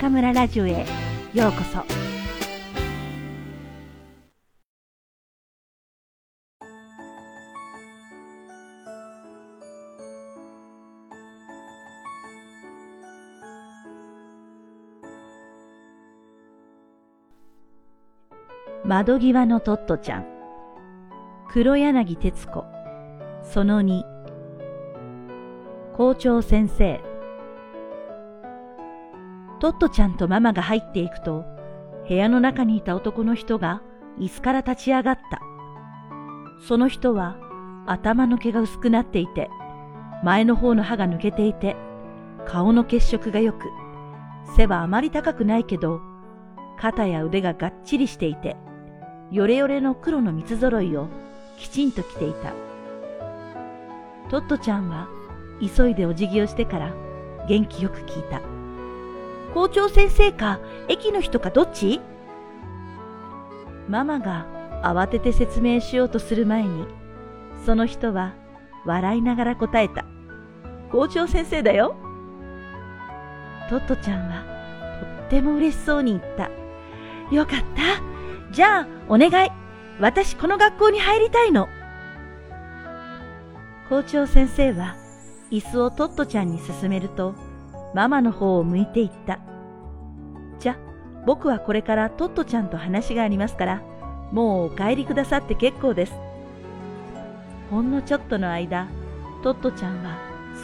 中村ラジオへ。ようこそ。窓際のトットちゃん。黒柳徹子。その2校長先生。トットちゃんとママが入っていくと、部屋の中にいた男の人が椅子から立ち上がった。その人は頭の毛が薄くなっていて、前の方の歯が抜けていて、顔の血色が良く、背はあまり高くないけど、肩や腕ががっちりしていて、ヨレヨレの黒の三つ揃いをきちんと着ていた。トットちゃんは急いでお辞儀をしてから元気よく聞いた。校長先生か駅の人かどっち？ママが慌てて説明しようとする前に、その人は笑いながら答えた。校長先生だよ。トットちゃんはとっても嬉しそうに言った。よかった。じゃあ、お願い。私この学校に入りたいの。校長先生は椅子をトットちゃんに勧めると、ママの方を向いていった。じゃ、僕はこれからトットちゃんと話がありますから、もうお帰りくださって結構です。ほんのちょっとの間、トットちゃんは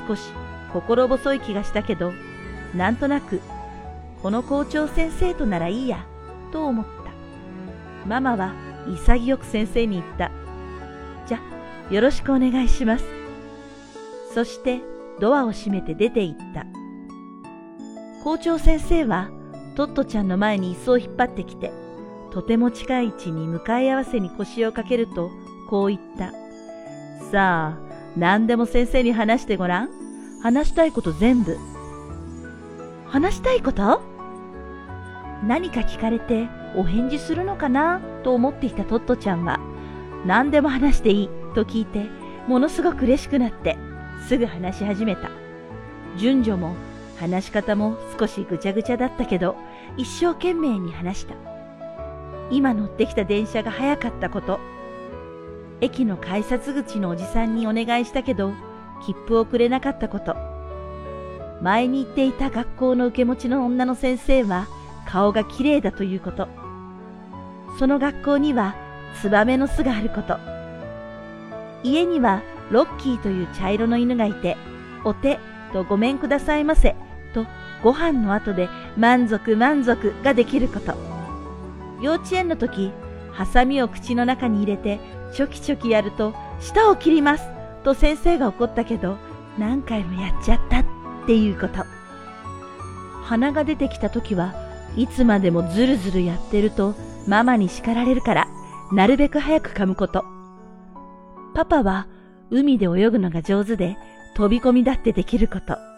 少し心細い気がしたけど、なんとなく、この校長先生とならいいや、と思った。ママは潔く先生に言った。じゃ、よろしくお願いします。そしてドアを閉めて出て行った。校長先生はトットちゃんの前に椅子を引っ張ってきて、とても近い位置に向かい合わせに腰をかけると、こう言った。さあ、何でも先生に話してごらん。話したいこと全部。話したいこと？何か聞かれてお返事するのかな？と思っていたトットちゃんは、何でも話していいと聞いて、ものすごく嬉しくなって、すぐ話し始めた。順序も話し方も少しぐちゃぐちゃだったけど、一生懸命に話した。今乗ってきた電車が早かったこと。駅の改札口のおじさんにお願いしたけど、切符をくれなかったこと。前に行っていた学校の受け持ちの女の先生は顔が綺麗だということ。その学校にはツバメの巣があること。家にはロッキーという茶色の犬がいて、お手とごめんくださいませご飯の後で満足満足ができること。幼稚園の時、ハサミを口の中に入れてチョキチョキやると舌を切りますと先生が怒ったけど何回もやっちゃったっていうこと。鼻が出てきた時はいつまでもずるずるやってるとママに叱られるからなるべく早く噛むこと。パパは海で泳ぐのが上手で飛び込みだってできること。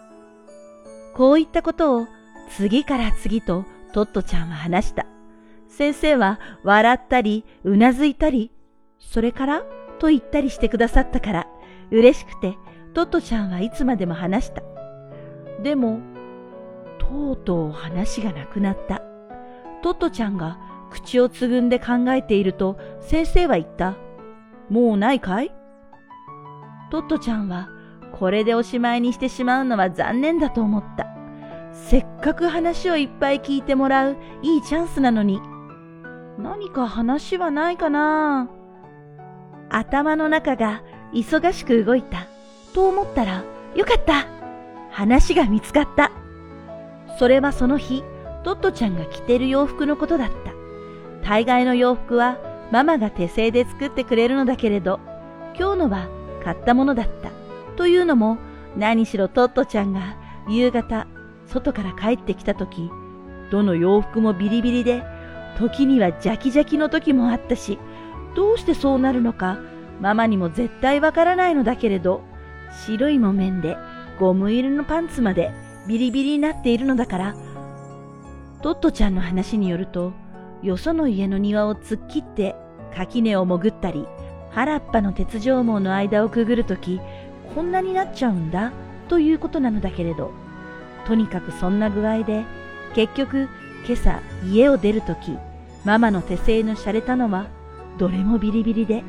こういったことを次から次とトットちゃんは話した。先生は笑ったり、うなずいたり、それからと言ったりしてくださったから、嬉しくてトットちゃんはいつまでも話した。でも、とうとう話がなくなった。トットちゃんが口をつぐんで考えていると先生は言った。もうないかい？トットちゃんはこれでおしまいにしてしまうのは残念だと思った。せっかく話をいっぱい聞いてもらういいチャンスなのに。何か話はないかな頭の中が忙しく動いたと思ったら、よかった話が見つかった。それはその日、トットちゃんが着てる洋服のことだった。大概の洋服はママが手製で作ってくれるのだけれど、今日のは買ったものだった。というのも、何しろトットちゃんが夕方、外から帰ってきた時、どの洋服もビリビリで、時にはジャキジャキの時もあったし、どうしてそうなるのか、ママにも絶対わからないのだけれど、白い木綿でゴム入りのパンツまでビリビリになっているのだから、トットちゃんの話によると、よその家の庭を突っ切って垣根を潜ったり、原っぱの鉄条網の間をくぐるとき、こんなになっちゃうんだということなのだけれど、とにかくそんな具合で結局、今朝家を出るとき、ママの手製の洒落たのは、どれもビリビリで、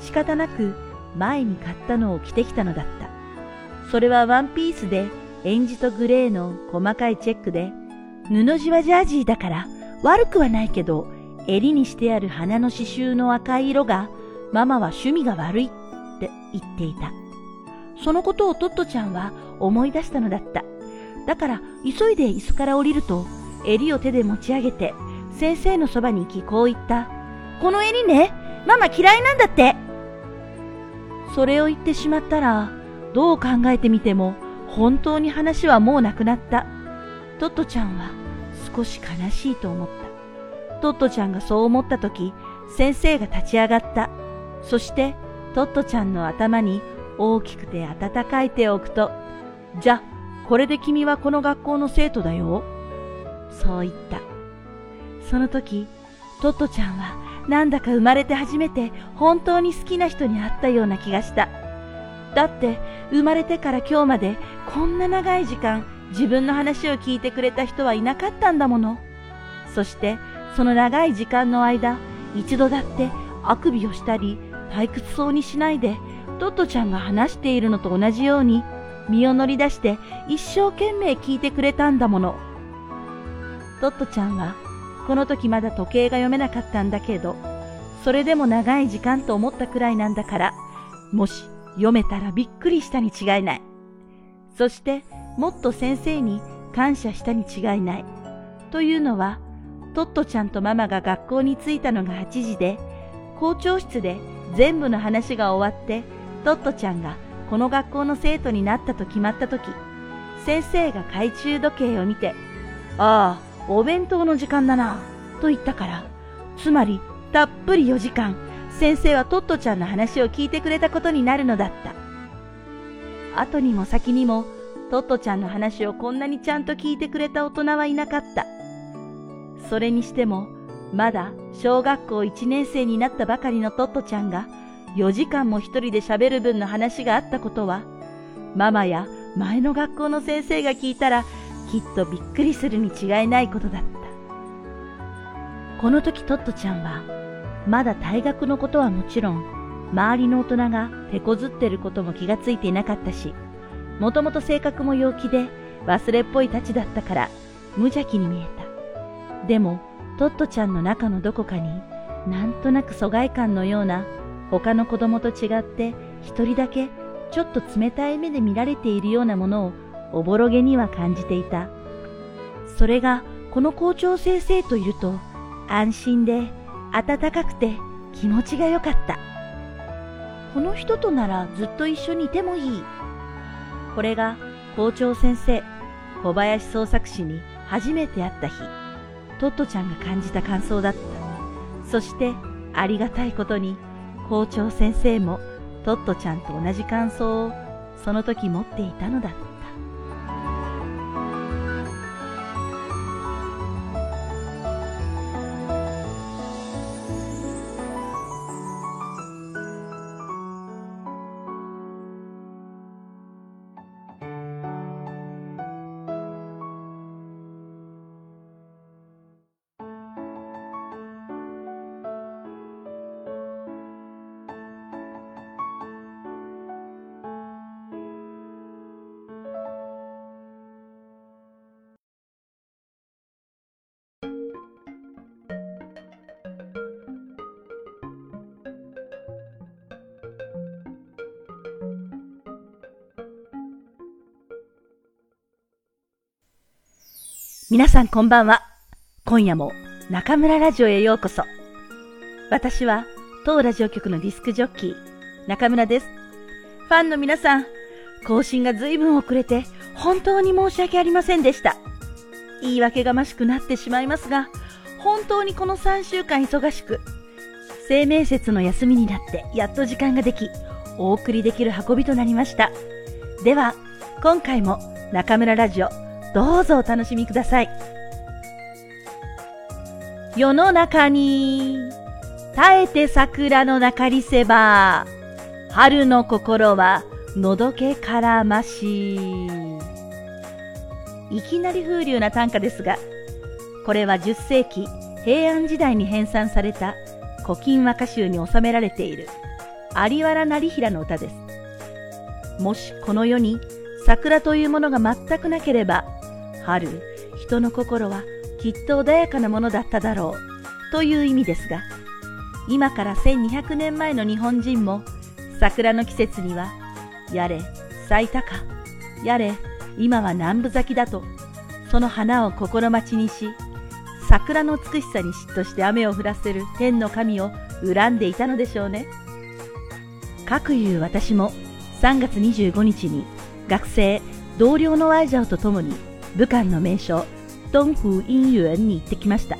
仕方なく前に買ったのを着てきたのだった。それはワンピースで、エンジとグレーの細かいチェックで、布地はジャージーだから悪くはないけど、襟にしてある花の刺繍の赤い色が、ママは趣味が悪いって言っていた。そのことをトットちゃんは思い出したのだった。だから急いで椅子から降りると、襟を手で持ち上げて、先生のそばに行きこう言った。この襟ね、ママ嫌いなんだって。それを言ってしまったら、どう考えてみても、本当に話はもうなくなった。トットちゃんは少し悲しいと思った。トットちゃんがそう思った時、先生が立ち上がった。そして、トットちゃんの頭に大きくて温かい手を置くと、じゃ、これで君はこの学校の生徒だよ。そう言った。その時、トットちゃんはなんだか生まれて初めて本当に好きな人に会ったような気がした。だって生まれてから今日までこんな長い時間自分の話を聞いてくれた人はいなかったんだもの。そしてその長い時間の間、一度だってあくびをしたり退屈そうにしないでトットちゃんが話しているのと同じように身を乗り出して一生懸命聞いてくれたんだもの。トットちゃんはこの時まだ時計が読めなかったんだけど、それでも長い時間と思ったくらいなんだから、もし読めたらびっくりしたに違いない。そしてもっと先生に感謝したに違いない。というのは、トットちゃんとママが学校に着いたのが8時で、校長室で全部の話が終わって、トットちゃんがこの学校の生徒になったと決まった時、先生が懐中時計を見て、ああ、お弁当の時間だな、と言ったから、つまりたっぷり4時間、先生はトットちゃんの話を聞いてくれたことになるのだった。後にも先にも、トットちゃんの話をこんなにちゃんと聞いてくれた大人はいなかった。それにしても、まだ小学校1年生になったばかりのトットちゃんが、4時間も一人で喋る分の話があったことは、ママや前の学校の先生が聞いたら、きっとびっくりするに違いないことだった。この時トットちゃんは、まだ退学のことはもちろん、周りの大人が手こずってることも気がついていなかったし、もともと性格も陽気で忘れっぽいたちだったから無邪気に見えた。でも、トットちゃんの中のどこかになんとなく疎外感のような他の子供と違って一人だけちょっと冷たい目で見られているようなものをおぼろげには感じていた。それがこの校長先生といると安心で暖かくて気持ちが良かった。この人とならずっと一緒にいてもいい。これが校長先生、小林創作士に初めて会った日、トットちゃんが感じた感想だった。そしてありがたいことに校長先生もトットちゃんと同じ感想をその時持っていたのだった。皆さんこんばんは。今夜も中村ラジオへようこそ。私は当ラジオ局のディスクジョッキー、中村です。ファンの皆さん、更新が随分遅れて本当に申し訳ありませんでした。言い訳がましくなってしまいますが、本当にこの3週間忙しく、生命節の休みになってやっと時間ができ、お送りできる運びとなりました。では、今回も中村ラジオどうぞお楽しみください。世の中に耐えて桜の中りせば春の心はのどけからましいきなり風流な短歌ですがこれは10世紀平安時代に編纂された古今和歌集に収められている有原成平の歌です。もしこの世に桜というものが全くなければ、春、人の心はきっと穏やかなものだっただろう。という意味ですが、今から1200年前の日本人も桜の季節には、やれ咲いたか、やれ今は南部咲きだと、その花を心待ちにし、桜の美しさに嫉妬して雨を降らせる天の神を恨んでいたのでしょうね。かくいう私も3月25日に学生、同僚の愛者と共に武漢の名所、東風陰園に行ってきました。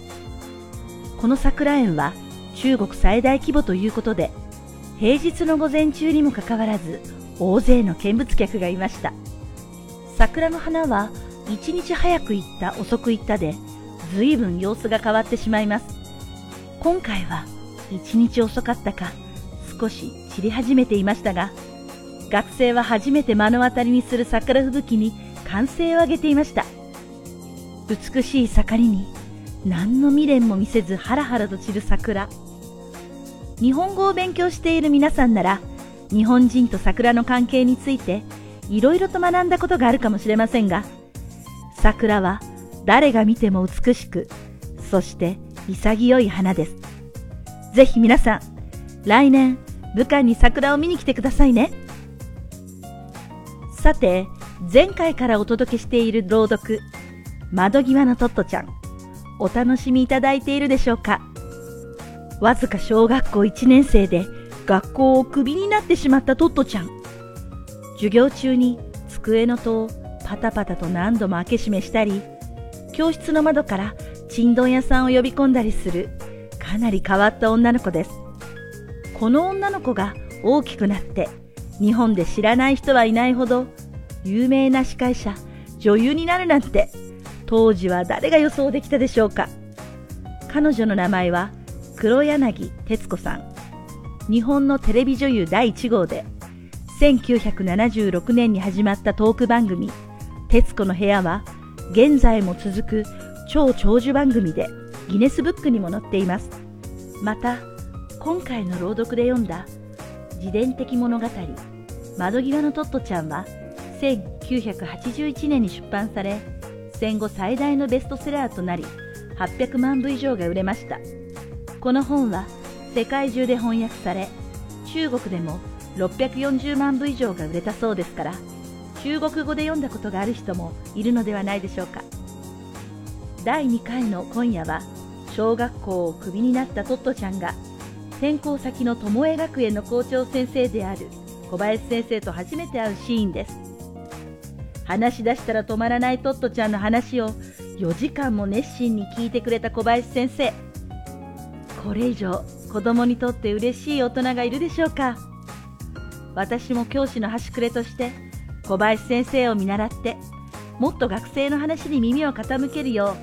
この桜園は中国最大規模ということで、平日の午前中にもかかわらず、大勢の見物客がいました。桜の花は、一日早く行った遅く行ったで、随分様子が変わってしまいます。今回は、一日遅かったか、少し散り始めていましたが、学生は初めて目の当たりにする桜吹雪に歓声を上げていました。美しい盛りに、何の未練も見せずハラハラと散る桜。日本語を勉強している皆さんなら、日本人と桜の関係について、いろいろと学んだことがあるかもしれませんが、桜は誰が見ても美しく、そして潔い花です。ぜひ皆さん、来年、武漢に桜を見に来てくださいね。さて、前回からお届けしている朗読、窓際のトットちゃん、お楽しみいただいているでしょうか？わずか小学校1年生で学校をクビになってしまったトットちゃん。授業中に机の戸をパタパタと何度も開け閉めしたり、教室の窓からちんどん屋さんを呼び込んだりするかなり変わった女の子です。この女の子が大きくなって日本で知らない人はいないほど有名な司会者、女優になるなんて当時は誰が予想できたでしょうか彼女の名前は黒柳徹子さん。日本のテレビ女優第1号で1976年に始まったトーク番組徹子の部屋は現在も続く超長寿番組でギネスブックにも載っています。また、今回の朗読で読んだ自伝的物語窓際のトットちゃんは1981年に出版され戦後最大のベストセラーとなり800万部以上が売れました。この本は世界中で翻訳され中国でも640万部以上が売れたそうですから中国語で読んだことがある人もいるのではないでしょうか。第2回の今夜は小学校をクビになったトットちゃんが転校先の巴学園の校長先生である小林先生と初めて会うシーンです。話し出したら止まらないトットちゃんの話を4時間も熱心に聞いてくれた小林先生。これ以上子供にとって嬉しい大人がいるでしょうか？私も教師の端くれとして小林先生を見習ってもっと学生の話に耳を傾けるよ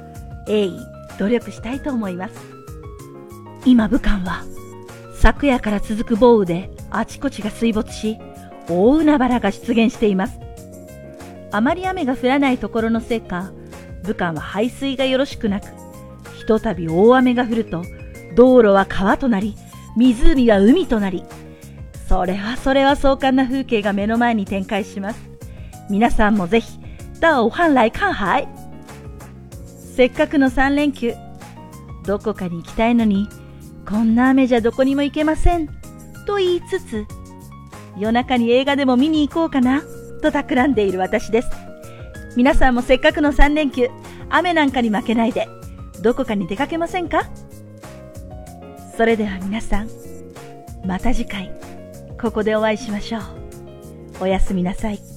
う鋭意努力したいと思います。今武漢は昨夜から続く豪雨であちこちが水没し大海原が出現しています。あまり雨が降らないところのせいか武漢は排水がよろしくなくひとたび大雨が降ると道路は川となり湖は海となりそれはそれは壮観な風景が目の前に展開します。皆さんもぜひ到汉来看海せっかくの3連休どこかに行きたいのにこんな雨じゃどこにも行けませんと言いつつ夜中に映画でも見に行こうかな。と企んでいる私です。皆さんもせっかくの3連休雨なんかに負けないでどこかに出かけませんか？それでは皆さんまた次回ここでお会いしましょう。おやすみなさい。